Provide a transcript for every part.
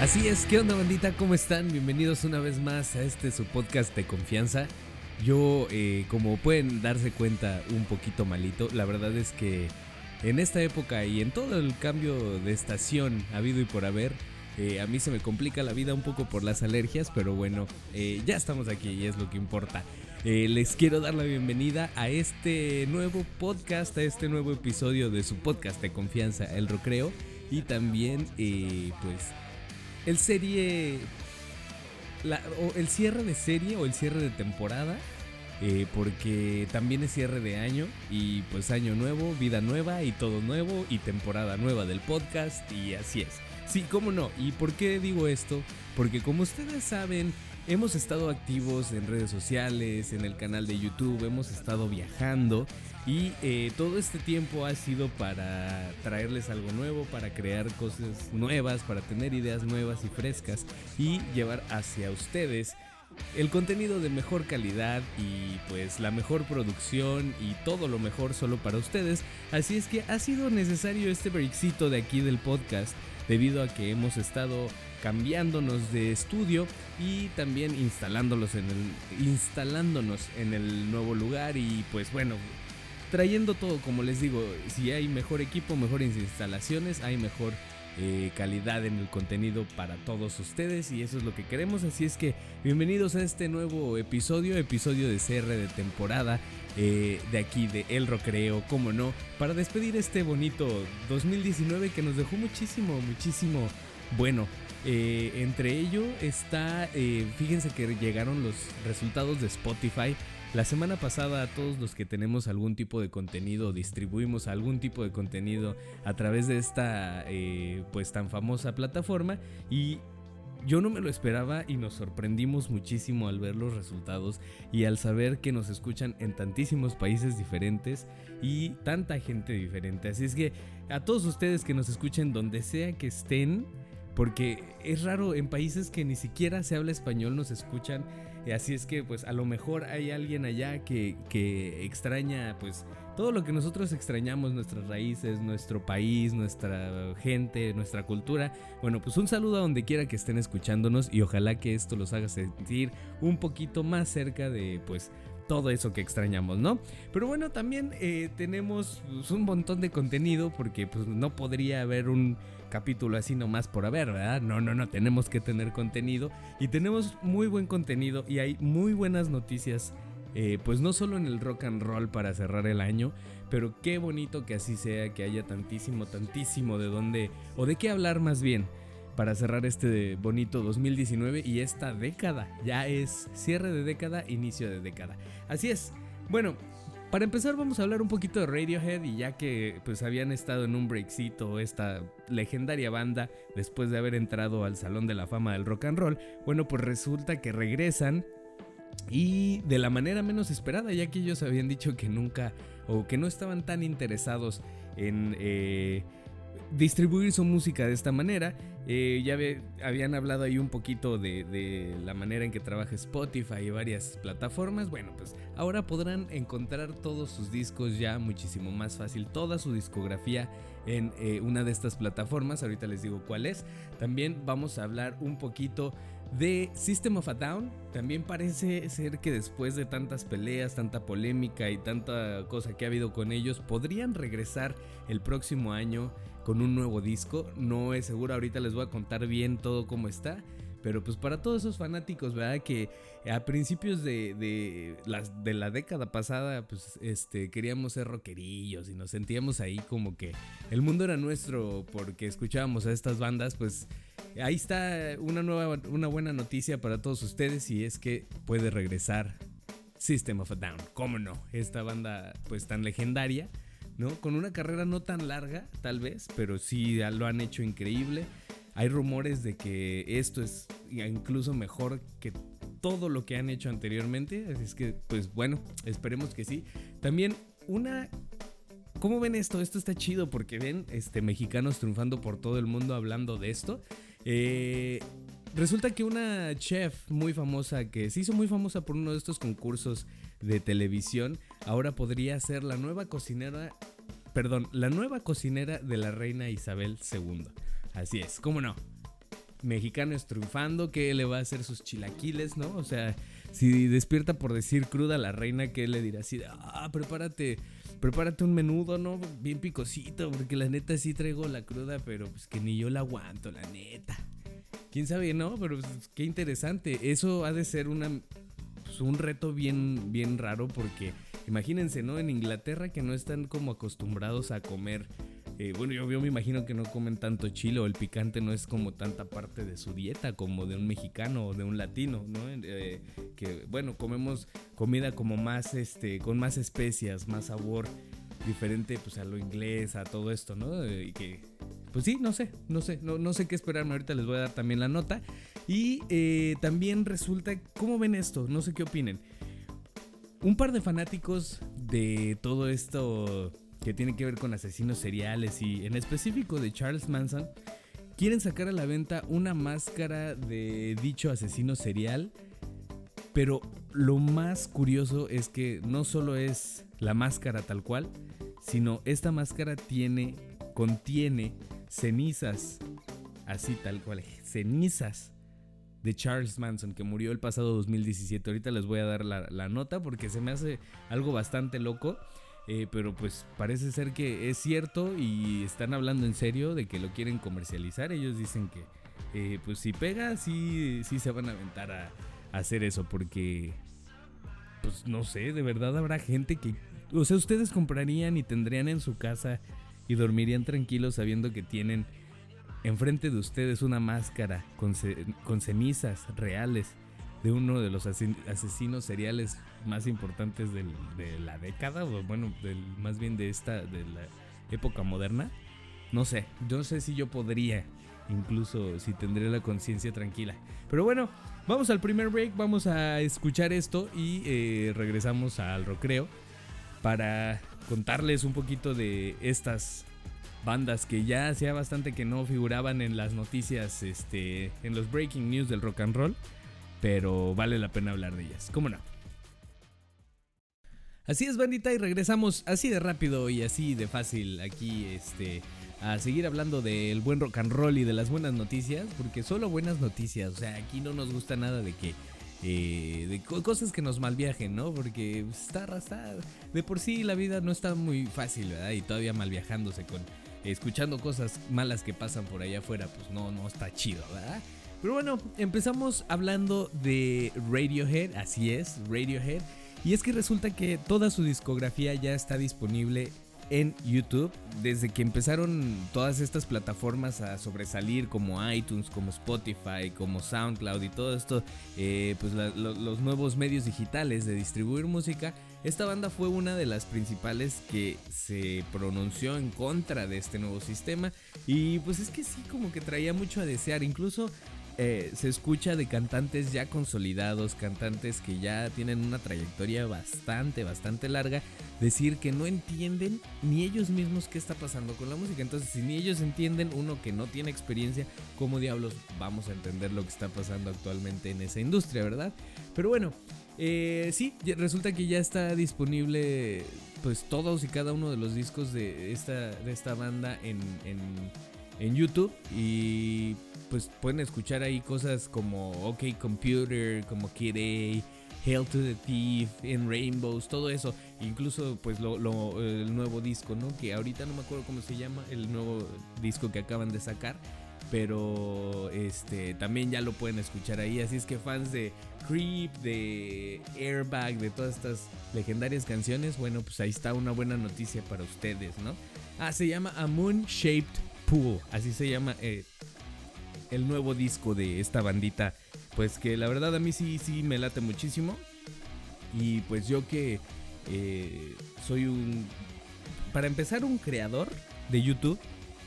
Así es, ¿qué onda bandita? ¿Cómo están? Bienvenidos una vez más a este su podcast de confianza. Yo, eh, como pueden darse cuenta, un poquito malito. La verdad es que en esta época y en todo el cambio de estación habido y por haber, eh, a mí se me complica la vida un poco por las alergias, pero bueno, eh, ya estamos aquí y es lo que importa. les quiero dar la bienvenida a este nuevo podcast, a este nuevo episodio de su podcast de confianza, El Recreo. Y también, pues, el serie. o el cierre de serie o el cierre de temporada. Eh, porque también es cierre de año y pues año nuevo, vida nueva y todo nuevo y temporada nueva del podcast y así es. Sí, cómo no. ¿Y por qué digo esto? Porque como ustedes saben, hemos estado activos en redes sociales, en el canal de YouTube, hemos estado viajando y eh, todo este tiempo ha sido para traerles algo nuevo, para crear cosas nuevas, para tener ideas nuevas y frescas y llevar hacia ustedes el contenido de mejor calidad y pues la mejor producción y todo lo mejor solo para ustedes. Así es que ha sido necesario este breakcito de aquí del podcast debido a que hemos estado cambiándonos de estudio y también instalándolos en el, instalándonos en el nuevo lugar y pues bueno, trayendo todo, como les digo, si hay mejor equipo, mejores instalaciones, hay mejor eh, calidad en el contenido para todos ustedes y eso es lo que queremos. Así es que bienvenidos a este nuevo episodio, episodio de CR de temporada eh, de aquí de El Rocreo, como no, para despedir este bonito 2019 que nos dejó muchísimo, muchísimo bueno. Eh, entre ello está, fíjense que llegaron los resultados de Spotify la semana pasada a todos los que tenemos algún tipo de contenido, distribuimos algún tipo de contenido a través de esta eh, pues tan famosa plataforma y yo no me lo esperaba y nos sorprendimos muchísimo al ver los resultados y al saber que nos escuchan en tantísimos países diferentes y tanta gente diferente. Así es que a todos ustedes que nos escuchen donde sea que estén, porque es raro en países que ni siquiera se habla español nos escuchan Así es que pues a lo mejor hay alguien allá que, que extraña pues todo lo que nosotros extrañamos, nuestras raíces, nuestro país, nuestra gente, nuestra cultura. Bueno, pues un saludo a donde quiera que estén escuchándonos y ojalá que esto los haga sentir un poquito más cerca de pues todo eso que extrañamos, ¿no? Pero bueno, también eh, tenemos pues, un montón de contenido porque pues no podría haber un capítulo así nomás por haber, ¿verdad? No, no, no, tenemos que tener contenido y tenemos muy buen contenido y hay muy buenas noticias. Eh, pues no solo en el rock and roll para cerrar el año, pero qué bonito que así sea, que haya tantísimo, tantísimo de dónde, o de qué hablar más bien para cerrar este bonito 2019 y esta década. Ya es cierre de década, inicio de década. Así es. Bueno, para empezar vamos a hablar un poquito de Radiohead y ya que pues habían estado en un breakcito esta legendaria banda después de haber entrado al Salón de la Fama del Rock and Roll, bueno pues resulta que regresan y de la manera menos esperada ya que ellos habían dicho que nunca o que no estaban tan interesados en... Eh, distribuir su música de esta manera. Eh, ya habían hablado ahí un poquito de, la manera en que trabaja Spotify y varias plataformas. Bueno, pues ahora podrán encontrar todos sus discos ya muchísimo más fácil, toda su discografía en eh, una de estas plataformas. Ahorita les digo cuál es. También vamos a hablar un poquito de System of a Down. También parece ser que después de tantas peleas, tanta polémica y tanta cosa que ha habido con ellos, podrían regresar el próximo año con un nuevo disco. No es seguro, ahorita les voy a contar bien todo cómo está. Pero pues para todos esos fanáticos, ¿verdad? Que a principios de, de, la, de la década pasada, pues este, queríamos ser rockerillos y nos sentíamos ahí como que el mundo era nuestro porque escuchábamos a estas bandas, pues ahí está una, nueva, una buena noticia para todos ustedes y es que puede regresar System of a Down. ¿Cómo no? Esta banda pues tan legendaria ¿no? Con una carrera no tan larga, tal vez, pero sí lo han hecho increíble. Hay rumores de que esto es incluso mejor que todo lo que han hecho anteriormente, así es que, pues bueno, esperemos que sí. También una ¿Cómo ven esto? Esto está chido porque ven este, mexicanos triunfando por todo el mundo hablando de esto. Eh, resulta que una chef muy famosa, que se hizo muy famosa por uno de estos concursos de televisión, ahora podría ser la nueva cocinera, perdón, la nueva cocinera de la reina Isabel II. Así es, ¿cómo no? mexicano es triunfando, que le va a hacer sus chilaquiles, ¿no? O sea, si despierta por decir cruda la reina, que le dirá así ah, prepárate, prepárate un menudo, ¿no? Bien picosito, porque la neta sí traigo la cruda, pero pues que ni yo la aguanto, la neta. Quién sabe, ¿no? Pero pues, qué interesante. Eso ha de ser pues, un reto bien, bien raro, porque imagínense, ¿no? En Inglaterra que no están como acostumbrados a comer eh, bueno, yo, me imagino que no comen tanto chile o el picante no es como tanta parte de su dieta como de un mexicano o de un latino, ¿no? Eh, que bueno, comemos comida como más, este, con más especias, más sabor, diferente pues a lo inglés, a todo esto, ¿no? Eh, y que, pues sí, no sé, no sé, no, no sé qué esperarme, ahorita les voy a dar también la nota. Y también resulta, ¿cómo ven esto? No sé qué opinen. Un par de fanáticos de todo esto que tiene que ver con asesinos seriales y en específico de Charles Manson, quieren sacar a la venta una máscara de dicho asesino serial. Pero lo más curioso es que no solo es la máscara tal cual, sino esta máscara tiene, contiene cenizas, así tal cual, cenizas de Charles Manson, que murió el pasado 2017. Ahorita les voy a dar la, la nota porque se me hace algo bastante loco. Eh, pero pues parece ser que es cierto y están hablando en serio de que lo quieren comercializar. Ellos dicen que eh, pues si pega, sí, sí se van a aventar a, hacer eso porque pues no sé, de verdad habrá gente que... O sea, ustedes comprarían y tendrían en su casa y dormirían tranquilos sabiendo que tienen enfrente de ustedes una máscara con, con cenizas reales de uno de los asesinos seriales más importantes de la década, o bueno, más bien de esta, de la época moderna. No sé, no sé si yo podría, incluso si tendría la conciencia tranquila. Pero bueno, vamos al primer break, vamos a escuchar esto y eh, regresamos al recreo para contarles un poquito de estas bandas que ya hacía bastante que no figuraban en las noticias, este, en los breaking news del rock and roll pero vale la pena hablar de ellas. ¿Cómo no? Así es, bandita, y regresamos así de rápido y así de fácil aquí, este, a seguir hablando del buen rock and roll y de las buenas noticias, porque solo buenas noticias, o sea, aquí no nos gusta nada de que, eh, de cosas que nos malviajen, ¿no? Porque está, está, de por sí la vida no está muy fácil, ¿verdad? Y todavía malviajándose con, escuchando cosas malas que pasan por allá afuera, pues no, no está chido, ¿verdad? Pero bueno, empezamos hablando de Radiohead, así es, Radiohead. Y es que resulta que toda su discografía ya está disponible en YouTube. Desde que empezaron todas estas plataformas a sobresalir como iTunes, como Spotify, como SoundCloud y todo esto, eh, pues los nuevos medios digitales de distribuir música, esta banda fue una de las principales que se pronunció en contra de este nuevo sistema. Y pues es que sí, como que traía mucho a desear. Incluso eh, se escucha de cantantes ya consolidados, cantantes que ya tienen una trayectoria bastante, bastante larga, decir que no entienden ni ellos mismos qué está pasando con la música. Entonces, si ni ellos entienden, uno que no tiene experiencia, ¿cómo diablos vamos a entender lo que está pasando actualmente en esa industria, verdad? Pero bueno, eh, sí, resulta que ya está disponible pues todos y cada uno de los discos de esta, de esta banda en, en, en YouTube y pues pueden escuchar ahí cosas como OK Computer, como Kid A, Hail to the Thief, In Rainbows, todo eso. Incluso pues lo, el nuevo disco, ¿no? Que ahorita no me acuerdo cómo se llama, el nuevo disco que acaban de sacar. Pero este también ya lo pueden escuchar ahí. Así es que fans de Creep, de Airbag, de todas estas legendarias canciones, bueno, pues ahí está una buena noticia para ustedes, ¿no? Ah, se llama A Moon Shaped Pool. Así se llama eh, el nuevo disco de esta bandita. Pues que la verdad a mí sí, sí me late muchísimo. Y pues yo que eh, soy un... Para empezar, un creador de YouTube.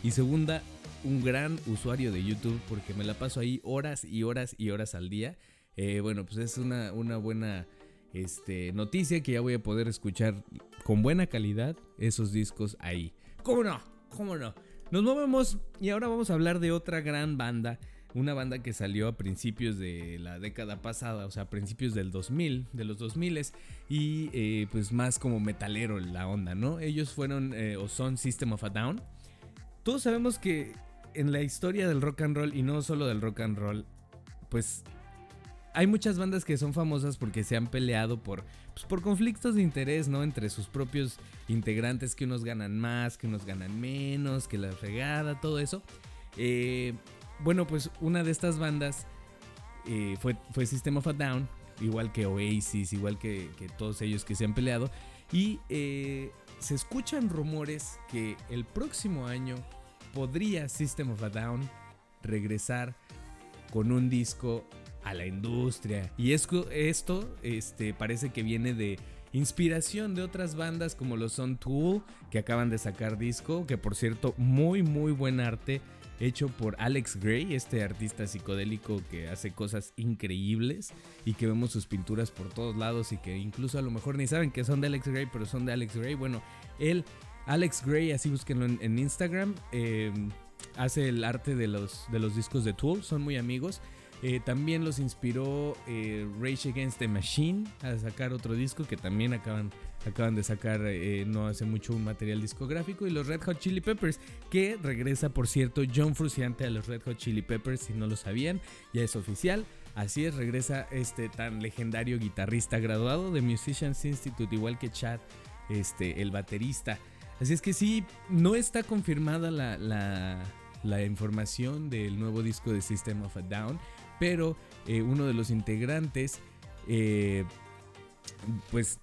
Y segunda, un gran usuario de YouTube porque me la paso ahí horas y horas y horas al día. Eh, bueno, pues es una, una buena este, noticia que ya voy a poder escuchar con buena calidad esos discos ahí. ¿Cómo no? ¿Cómo no? Nos movemos y ahora vamos a hablar de otra gran banda. Una banda que salió a principios de la década pasada, o sea, a principios del 2000, de los 2000 y eh, pues más como metalero la onda, ¿no? Ellos fueron eh, o son System of a Down. Todos sabemos que en la historia del rock and roll y no solo del rock and roll, pues hay muchas bandas que son famosas porque se han peleado por, pues, por conflictos de interés, ¿no? Entre sus propios integrantes, que unos ganan más, que unos ganan menos, que la fregada, todo eso. Eh, bueno, pues una de estas bandas eh, fue, fue System of a Down, igual que Oasis, igual que, todos ellos que se han peleado. Y eh, se escuchan rumores que el próximo año podría System of a Down regresar con un disco a la industria. Y esto, esto este, parece que viene de inspiración de otras bandas como lo son Tool, que acaban de sacar disco, que por cierto, muy muy buen arte hecho por Alex Gray, este artista psicodélico que hace cosas increíbles y que vemos sus pinturas por todos lados y que incluso a lo mejor ni saben que son de Alex Gray, pero son de Alex Gray. Bueno, él, Alex Gray, así búsquenlo en, Instagram, eh, hace el arte de los, de los discos de Tool, son muy amigos. Eh, también los inspiró eh, Rage Against the Machine a sacar otro disco que también acaban, acaban de sacar eh, no hace mucho un material discográfico. Y los Red Hot Chili Peppers, que regresa por cierto John Fruciante a los Red Hot Chili Peppers, si no lo sabían, ya es oficial. Así es, regresa este tan legendario guitarrista graduado de Musicians Institute, igual que Chad, este, el baterista. Así es que sí, no está confirmada la, la, la información del nuevo disco de System of a Down pero eh, uno de los integrantes, eh, pues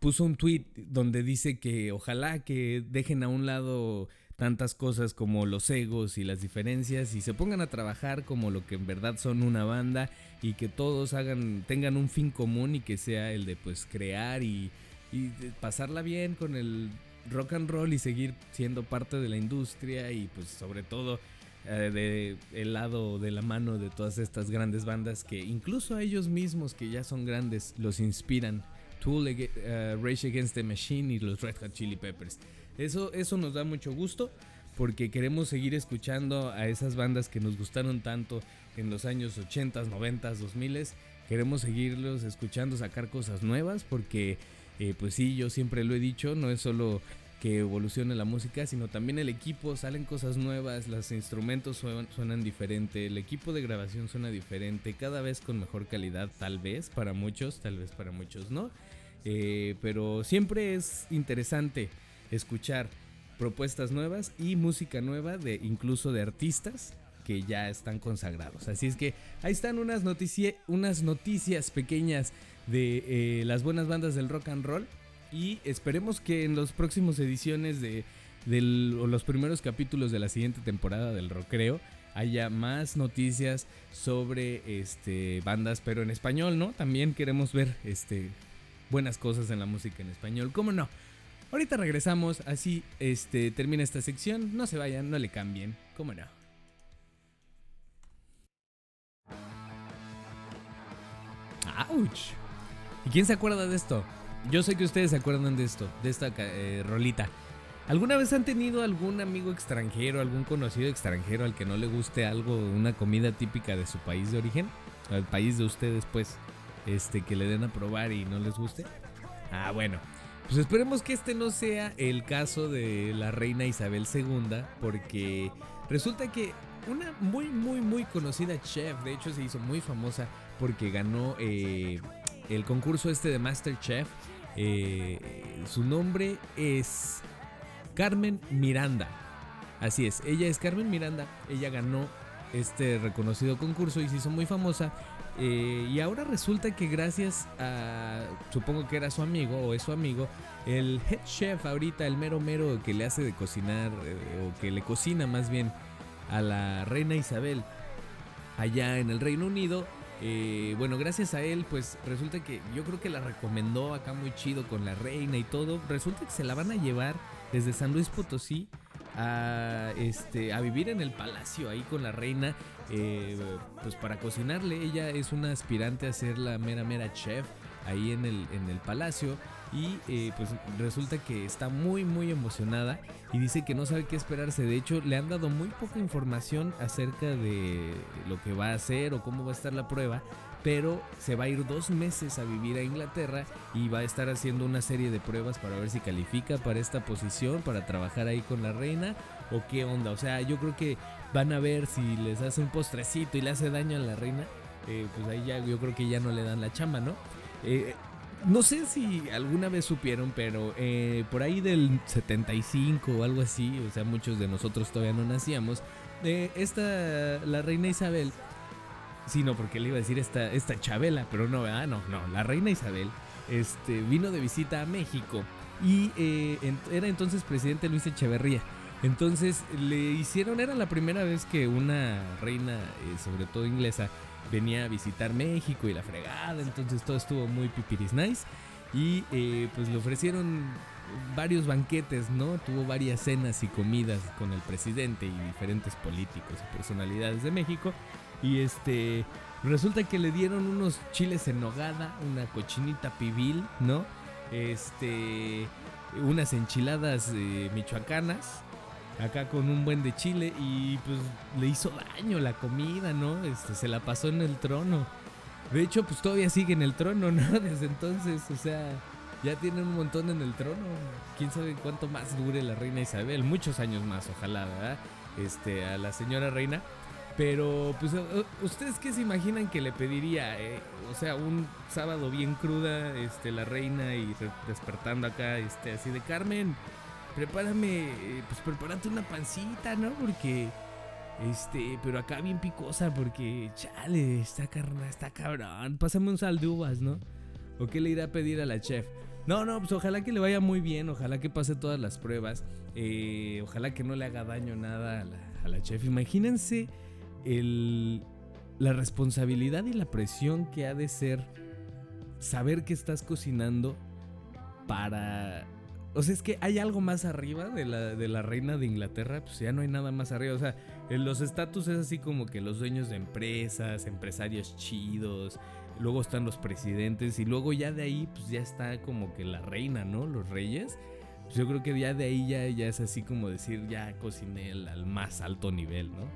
puso un tweet donde dice que ojalá que dejen a un lado tantas cosas como los egos y las diferencias y se pongan a trabajar como lo que en verdad son una banda y que todos hagan tengan un fin común y que sea el de pues crear y, y pasarla bien con el rock and roll y seguir siendo parte de la industria y pues sobre todo eh, el lado de la mano de todas estas grandes bandas que incluso a ellos mismos que ya son grandes los inspiran. Tool, uh, Rage Against the Machine y los Red Hot Chili Peppers. Eso, eso nos da mucho gusto porque queremos seguir escuchando a esas bandas que nos gustaron tanto en los años 80, 90, 2000. Queremos seguirlos escuchando, sacar cosas nuevas porque, eh, pues sí, yo siempre lo he dicho, no es solo que evolucione la música, sino también el equipo, salen cosas nuevas, los instrumentos suenan, diferente, el equipo de grabación suena diferente, cada vez con mejor calidad, tal vez para muchos, tal vez para muchos no, eh, pero siempre es interesante escuchar propuestas nuevas y música nueva de incluso de artistas que ya están consagrados. Así es que ahí están unas, unas noticias pequeñas de eh, las buenas bandas del rock and roll. Y esperemos que en las próximas ediciones de los primeros capítulos de la siguiente temporada del Rockreo haya más noticias sobre este bandas, pero en español, ¿no? También queremos ver este buenas cosas en la música en español, ¿cómo no? Ahorita regresamos, así este termina esta sección, no se vayan, no le cambien, ¿cómo no? ¡Auch! ¿Y quién se acuerda de esto? Yo sé que ustedes se acuerdan de esto, de esta eh, rolita. ¿Alguna vez han tenido algún amigo extranjero, algún conocido extranjero al que no le guste algo, una comida típica de su país de origen? Al país de ustedes, pues, este, que le den a probar y no les guste. Ah, bueno. Pues esperemos que este no sea el caso de la reina Isabel II, porque resulta que una muy, muy, muy conocida chef, de hecho se hizo muy famosa porque ganó eh, el concurso este de Masterchef eh, su nombre es Carmen Miranda. Así es, ella es Carmen Miranda. Ella ganó este reconocido concurso y se hizo muy famosa. Eh, y ahora resulta que gracias a, supongo que era su amigo o es su amigo, el head chef ahorita, el mero mero que le hace de cocinar, eh, o que le cocina más bien a la reina Isabel allá en el Reino Unido, eh, bueno, gracias a él, pues resulta que yo creo que la recomendó acá muy chido con la reina y todo. Resulta que se la van a llevar desde San Luis Potosí a, este, a vivir en el palacio ahí con la reina, eh, pues para cocinarle. Ella es una aspirante a ser la mera mera chef ahí en el, en el palacio y eh, pues resulta que está muy muy emocionada y dice que no sabe qué esperarse. De hecho, le han dado muy poca información acerca de lo que va a hacer o cómo va a estar la prueba, pero se va a ir dos meses a vivir a Inglaterra y va a estar haciendo una serie de pruebas para ver si califica para esta posición, para trabajar ahí con la reina o qué onda. O sea, yo creo que van a ver si les hace un postrecito y le hace daño a la reina, eh, pues ahí ya yo creo que ya no le dan la chamba, ¿no? Eh, no sé si alguna vez supieron, pero eh, por ahí del 75 o algo así, o sea, muchos de nosotros todavía no nacíamos, esta, la reina Isabel, sí, no, porque le iba a decir esta, esta Chabela, pero no, ¿verdad? No, no, la reina Isabel este, vino de visita a México y era entonces presidente Luis Echeverría. Entonces le hicieron, era la primera vez que una reina, sobre todo inglesa, venía a visitar México y la fregada, entonces todo estuvo muy pipiris nice. Y eh, pues le ofrecieron varios banquetes, ¿no? Tuvo varias cenas y comidas con el presidente y diferentes políticos y personalidades de México. Y este, resulta que le dieron unos chiles en nogada, una cochinita pibil, ¿no? Este, unas enchiladas eh, michoacanas acá con un buen de chile y pues le hizo daño la comida, ¿no? Este, se la pasó en el trono. De hecho, pues todavía sigue en el trono, ¿no? Desde entonces, o sea, ya tiene un montón en el trono. Quién sabe cuánto más dure la reina Isabel, muchos años más, ojalá, ¿verdad? Este, a la señora reina. Pero, pues, ¿ustedes qué se imaginan que le pediría? Eh? O sea, un sábado bien cruda, este, la reina y despertando acá, este, así de Carmen prepárame, eh, pues prepárate una pancita, ¿no? Porque, este, pero acá bien picosa, porque, chale, está carna, está cabrón. Pásame un sal de uvas, ¿no? ¿O qué le irá a pedir a la chef? No, no, pues ojalá que le vaya muy bien, ojalá que pase todas las pruebas, eh, ojalá que no le haga daño nada a la, a la chef. Imagínense el, la responsabilidad y la presión que ha de ser saber que estás cocinando para o sea, es que hay algo más arriba de la, de la reina de Inglaterra, pues ya no hay nada más arriba. O sea, los estatus es así como que los dueños de empresas, empresarios chidos, luego están los presidentes y luego ya de ahí pues ya está como que la reina, ¿no? Los reyes. Pues yo creo que ya de ahí ya, ya es así como decir, ya cociné al más alto nivel, ¿no?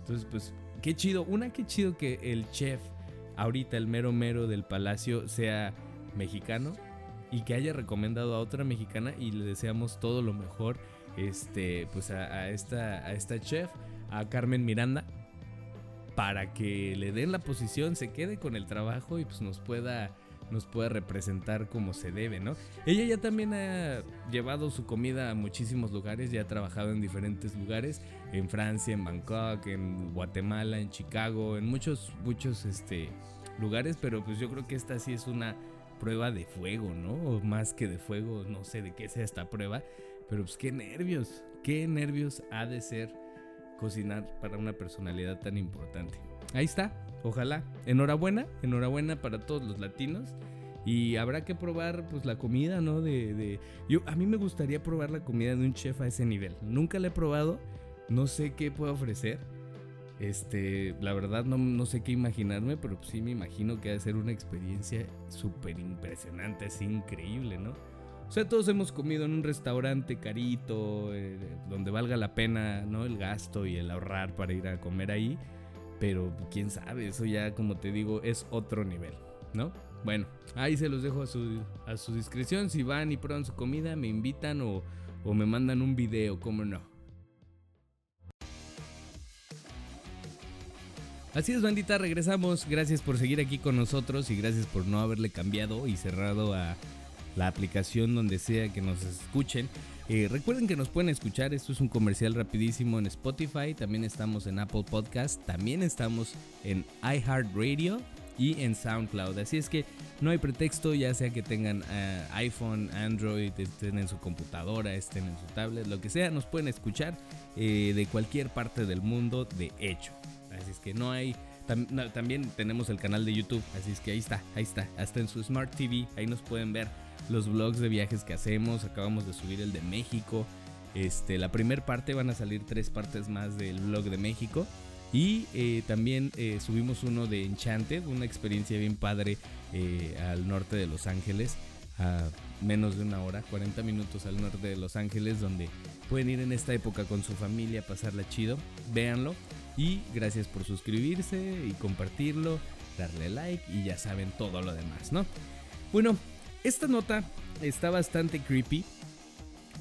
Entonces, pues, qué chido. Una, qué chido que el chef, ahorita el mero mero del palacio, sea mexicano y que haya recomendado a otra mexicana y le deseamos todo lo mejor este pues a, esta a esta chef a Carmen Miranda para que le den la posición se quede con el trabajo y pues nos pueda nos pueda representar como se debe, ¿no? Ella ya también ha llevado su comida a muchísimos lugares, ya ha trabajado en diferentes lugares, en Francia, en Bangkok, en Guatemala, en Chicago, en muchos, muchos este, lugares, pero pues yo creo que esta sí es una prueba de fuego, ¿no? O más que de fuego, no sé de qué sea esta prueba, pero pues qué nervios, qué nervios ha de ser cocinar para una personalidad tan importante. Ahí está, ojalá. Enhorabuena, enhorabuena para todos los latinos. Y habrá que probar pues la comida, ¿no? De, de, Yo, a mí me gustaría probar la comida de un chef a ese nivel. Nunca la he probado, no sé qué puede ofrecer este, la verdad no, sé qué imaginarme, pero sí me imagino que ha de ser una experiencia súper impresionante, es increíble, ¿no? O sea, todos hemos comido en un restaurante carito, eh, donde valga la pena, ¿no? El gasto y el ahorrar para ir a comer ahí. Pero quién sabe, eso ya, como te digo, es otro nivel, ¿no? Bueno, ahí se los dejo a su, a su discreción. Si van y prueban su comida, me invitan o, o me mandan un video, ¿cómo no? Así es, bandita, regresamos. Gracias por seguir aquí con nosotros y gracias por no haberle cambiado y cerrado a la aplicación donde sea que nos escuchen. Eh, recuerden que nos pueden escuchar, esto es un comercial rapidísimo en Spotify, también estamos en Apple Podcast, también estamos en iHeartRadio y en SoundCloud. Así es que no hay pretexto, ya sea que tengan eh, iPhone, Android, estén en su computadora, estén en su tablet, lo que sea, nos pueden escuchar eh, de cualquier parte del mundo, de hecho. Así es que no hay. también tenemos el canal de YouTube. Así es que ahí está, ahí está. Hasta en su Smart TV. Ahí nos pueden ver los vlogs de viajes que hacemos. Acabamos de subir el de México. Este, la primera parte van a salir tres partes más del vlog de México. Y eh, también eh, subimos uno de Enchanted, una experiencia bien padre eh, al norte de Los Ángeles, a menos de una hora, 40 minutos al norte de Los Ángeles, donde pueden ir en esta época con su familia, pasarla chido. Véanlo. Y gracias por suscribirse y compartirlo, darle like y ya saben todo lo demás, ¿no? Bueno, esta nota está bastante creepy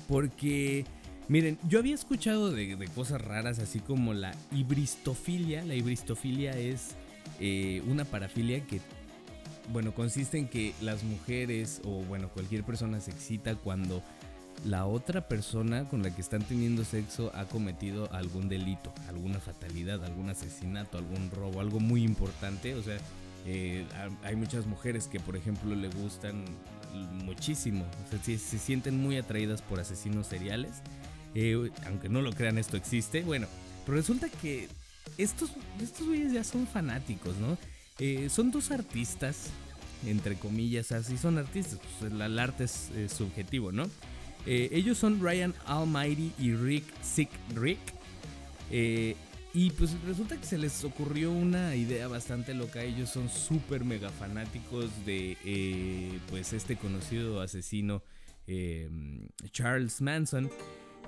porque Miren, yo había escuchado de, cosas raras así como la hibristofilia. La hibristofilia es eh, una parafilia que, bueno, consiste en que las mujeres o, bueno, cualquier persona se excita cuando la otra persona con la que están teniendo sexo ha cometido algún delito, alguna fatalidad, algún asesinato, algún robo, algo muy importante. O sea, eh, hay muchas mujeres que, por ejemplo, le gustan muchísimo, o sea, se sienten muy atraídas por asesinos seriales eh, aunque no lo crean, esto existe. Bueno, pero resulta que estos, estos güeyes ya son fanáticos, ¿no? Eh, son dos artistas, entre comillas, así son artistas, pues el, arte es, subjetivo, ¿no? Eh, ellos son Ryan Almighty y Rick Sick Rick. y pues resulta que se les ocurrió una idea bastante loca. Ellos son súper mega fanáticos de pues este conocido asesino Charles Manson.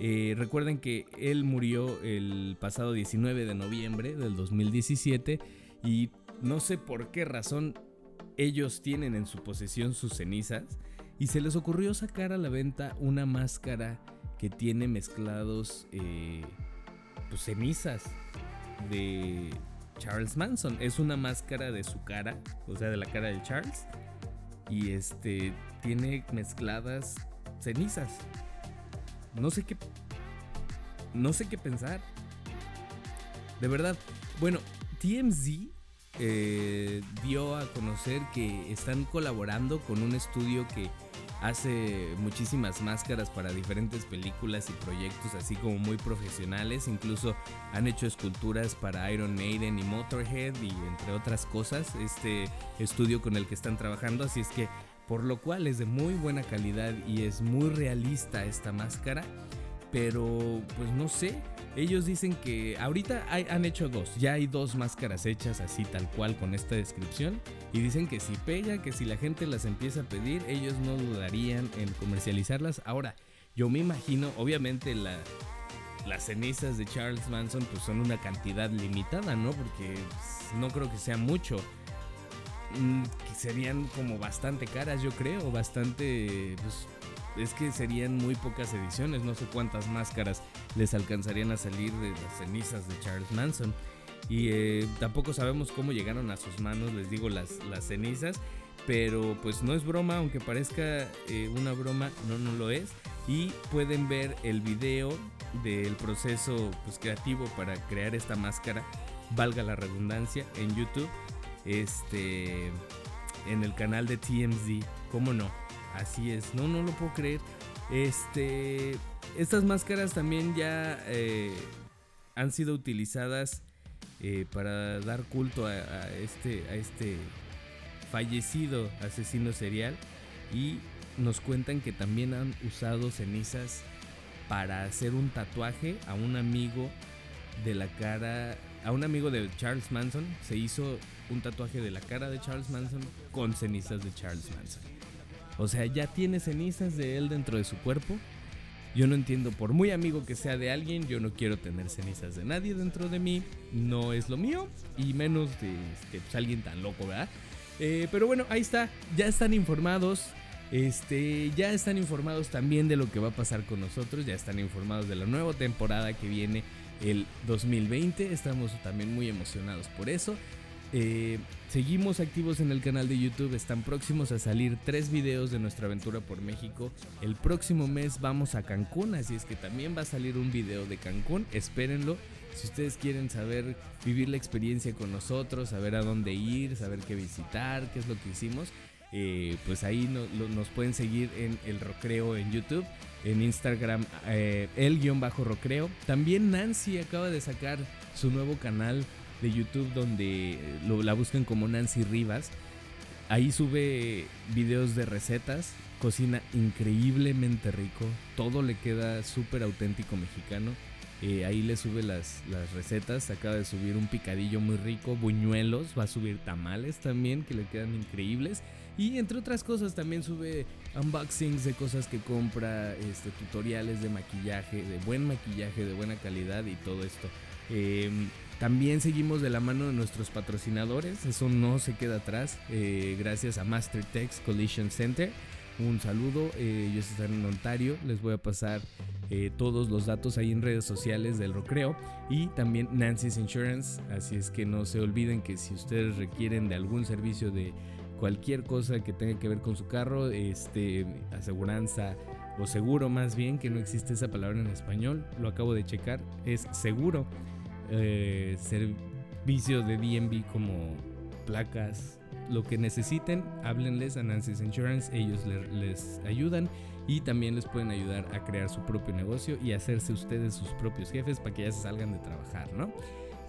Eh, recuerden que él murió el pasado 19 de noviembre del 2017 y no sé por qué razón ellos tienen en su posesión sus cenizas y se les ocurrió sacar a la venta una máscara que tiene mezclados eh, pues, cenizas de Charles Manson. Es una máscara de su cara, o sea, de la cara de Charles. Y este tiene mezcladas cenizas. No sé qué. No sé qué pensar. De verdad. Bueno, TMZ eh, dio a conocer que están colaborando con un estudio que hace muchísimas máscaras para diferentes películas y proyectos así como muy profesionales. Incluso han hecho esculturas para Iron Maiden y Motorhead y entre otras cosas. Este estudio con el que están trabajando. Así es que por lo cual es de muy buena calidad y es muy realista esta máscara. Pero pues no sé, ellos dicen que ahorita han hecho dos, ya hay dos máscaras hechas así tal cual con esta descripción y dicen que si pega, que si la gente las empieza a pedir, ellos no dudarían en comercializarlas. Ahora, yo me imagino, obviamente las cenizas de Charles Manson pues son una cantidad limitada, ¿no? Porque pues, no creo que sea mucho. Mm, que serían como bastante caras, yo creo, bastante... Pues, es que serían muy pocas ediciones, no sé cuántas máscaras les alcanzarían a salir de las cenizas de Charles Manson. Y eh, tampoco sabemos cómo llegaron a sus manos, les digo, las, las cenizas. Pero pues no es broma, aunque parezca eh, una broma, no, no lo es. Y pueden ver el video del proceso pues, creativo para crear esta máscara, valga la redundancia, en YouTube este, en el canal de TMZ. ¿Cómo no? Así es, no, no lo puedo creer. Este, estas máscaras también ya eh, han sido utilizadas eh, para dar culto a, este, a este fallecido asesino serial y nos cuentan que también han usado cenizas para hacer un tatuaje a un amigo de la cara a un amigo de Charles Manson se hizo un tatuaje de la cara de Charles Manson con cenizas de Charles Manson. O sea, ya tiene cenizas de él dentro de su cuerpo. Yo no entiendo, por muy amigo que sea de alguien, yo no quiero tener cenizas de nadie dentro de mí. No es lo mío. Y menos de este, pues, alguien tan loco, ¿verdad? Eh, pero bueno, ahí está. Ya están informados. Este, ya están informados también de lo que va a pasar con nosotros. Ya están informados de la nueva temporada que viene el 2020. Estamos también muy emocionados por eso. Eh, seguimos activos en el canal de YouTube, están próximos a salir tres videos de nuestra aventura por México. El próximo mes vamos a Cancún, así es que también va a salir un video de Cancún, espérenlo. Si ustedes quieren saber, vivir la experiencia con nosotros, saber a dónde ir, saber qué visitar, qué es lo que hicimos, eh, pues ahí nos pueden seguir en el Rocreo en YouTube, en Instagram eh, el-rocreo. También Nancy acaba de sacar su nuevo canal de YouTube donde lo, la buscan como Nancy Rivas. Ahí sube videos de recetas, cocina increíblemente rico, todo le queda súper auténtico mexicano. Eh, ahí le sube las, las, recetas. Acaba de subir un picadillo muy rico, buñuelos. Va a subir tamales también, que le quedan increíbles. Y entre otras cosas también sube unboxings de cosas que compra, este, tutoriales de maquillaje, de buen maquillaje, de buena calidad y todo esto. Em, también seguimos de la mano de nuestros patrocinadores, eso no se queda atrás, eh, gracias a MasterTex Collision Center un saludo. Eh, ellos están en Ontario. Les voy a pasar eh, todos los datos ahí en redes sociales del Rocreo y también Nancy's Insurance. Así es que no se olviden que si ustedes requieren de algún servicio de cualquier cosa que tenga que ver con su carro, este, aseguranza o seguro más bien, que no existe esa palabra en español, lo acabo de checar, es seguro. Eh, servicios de DMV como placas, lo que necesiten, háblenles a Nancy's Insurance, ellos les ayudan y también les pueden ayudar a crear su propio negocio y hacerse ustedes sus propios jefes para que ya salgan de trabajar, ¿no?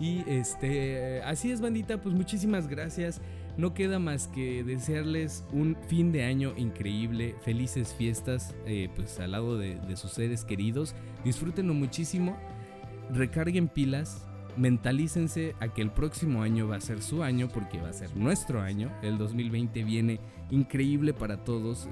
Y este, así es bandita, pues muchísimas gracias. No queda más que desearles un fin de año increíble, felices fiestas, eh, pues al lado de, de sus seres queridos. Disfrútenlo muchísimo, recarguen pilas, mentalícense a que el próximo año va a ser su año porque va a ser nuestro año. El 2020 viene increíble para todos.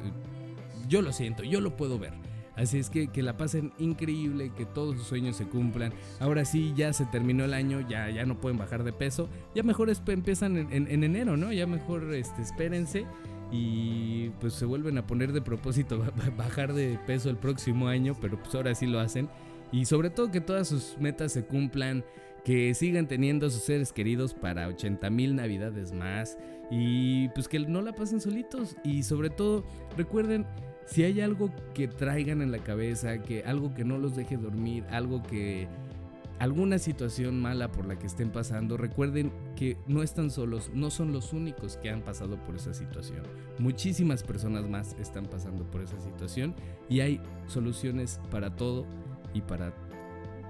Yo lo siento, yo lo puedo ver. Así es que que la pasen increíble, que todos sus sueños se cumplan. Ahora sí, ya se terminó el año, ya, ya no pueden bajar de peso. Ya mejor empiezan en, enero, ¿no? Ya mejor este, espérense y pues se vuelven a poner de propósito bajar de peso el próximo año, pero pues ahora sí lo hacen. Y sobre todo que todas sus metas se cumplan, que sigan teniendo a sus seres queridos para 80 mil navidades más y pues que no la pasen solitos y sobre todo recuerden si hay algo que traigan en la cabeza, que algo que no los deje dormir, algo que alguna situación mala por la que estén pasando, recuerden que no están solos, no son los únicos que han pasado por esa situación. Muchísimas personas más están pasando por esa situación y hay soluciones para todo y para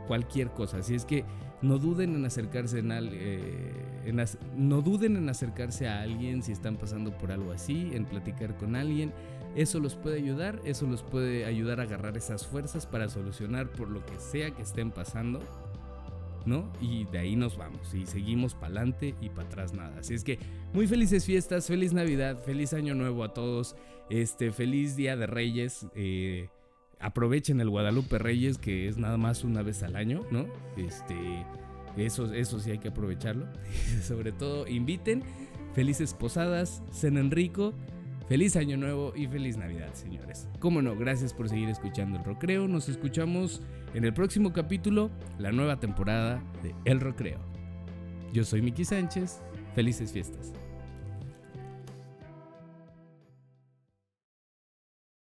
cualquier cosa. Así es que no duden en acercarse eh, no duden en acercarse a alguien si están pasando por algo así, en platicar con alguien. Eso los puede ayudar, eso los puede ayudar a agarrar esas fuerzas para solucionar por lo que sea que estén pasando. ¿No? Y de ahí nos vamos y seguimos para adelante y para atrás nada. Así es que muy felices fiestas, feliz Navidad, feliz Año Nuevo a todos, este feliz Día de Reyes. Eh, aprovechen el Guadalupe Reyes que es nada más una vez al año, ¿no? Este, eso, eso sí hay que aprovecharlo. Sobre todo inviten, felices posadas, cenen rico Feliz año nuevo y feliz Navidad, señores. Cómo no, gracias por seguir escuchando el Rocreo. Nos escuchamos en el próximo capítulo, la nueva temporada de El Rocreo. Yo soy Miki Sánchez. Felices fiestas.